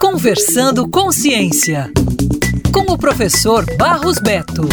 Conversando com Ciência, com o professor Barros Beto.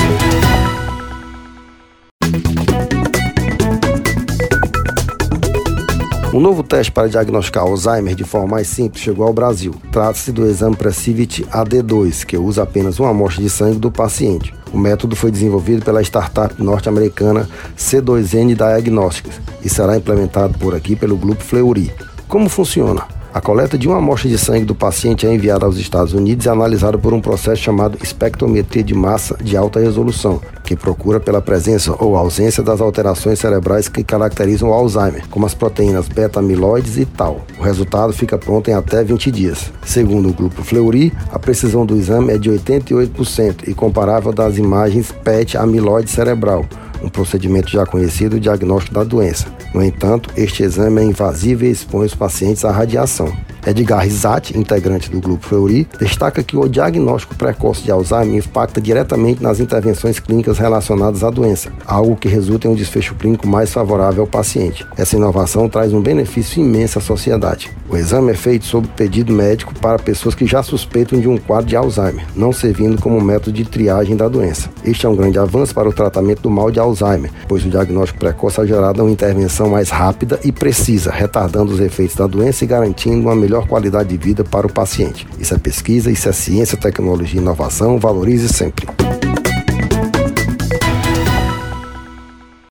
Um novo teste para diagnosticar Alzheimer de forma mais simples chegou ao Brasil. Trata-se do exame Precivit AD2, que usa apenas uma amostra de sangue do paciente. O método foi desenvolvido pela startup norte-americana C2N Diagnostics e será implementado por aqui pelo Grupo Fleury. Como funciona? A coleta de uma amostra de sangue do paciente é enviada aos Estados Unidos e analisada por um processo chamado espectrometria de massa de alta resolução, que procura pela presença ou ausência das alterações cerebrais que caracterizam o Alzheimer, como as proteínas beta-amiloides e tal. O resultado fica pronto em até 20 dias. Segundo o grupo Fleury, a precisão do exame é de 88% e comparável das imagens PET amiloide cerebral, um procedimento já conhecido, o diagnóstico da doença. No entanto, este exame é invasivo e expõe os pacientes à radiação. Edgar Rizati, integrante do Grupo Fleury, destaca que o diagnóstico precoce de Alzheimer impacta diretamente nas intervenções clínicas relacionadas à doença, algo que resulta em um desfecho clínico mais favorável ao paciente. Essa inovação traz um benefício imenso à sociedade. O exame é feito sob pedido médico para pessoas que já suspeitam de um quadro de Alzheimer, não servindo como método de triagem da doença. Este é um grande avanço para o tratamento do mal de Alzheimer, pois o diagnóstico precoce é gerado uma intervenção mais rápida e precisa, retardando os efeitos da doença e garantindo uma melhor melhor qualidade de vida para o paciente. Isso é pesquisa, isso é ciência, tecnologia e inovação. Valorize sempre.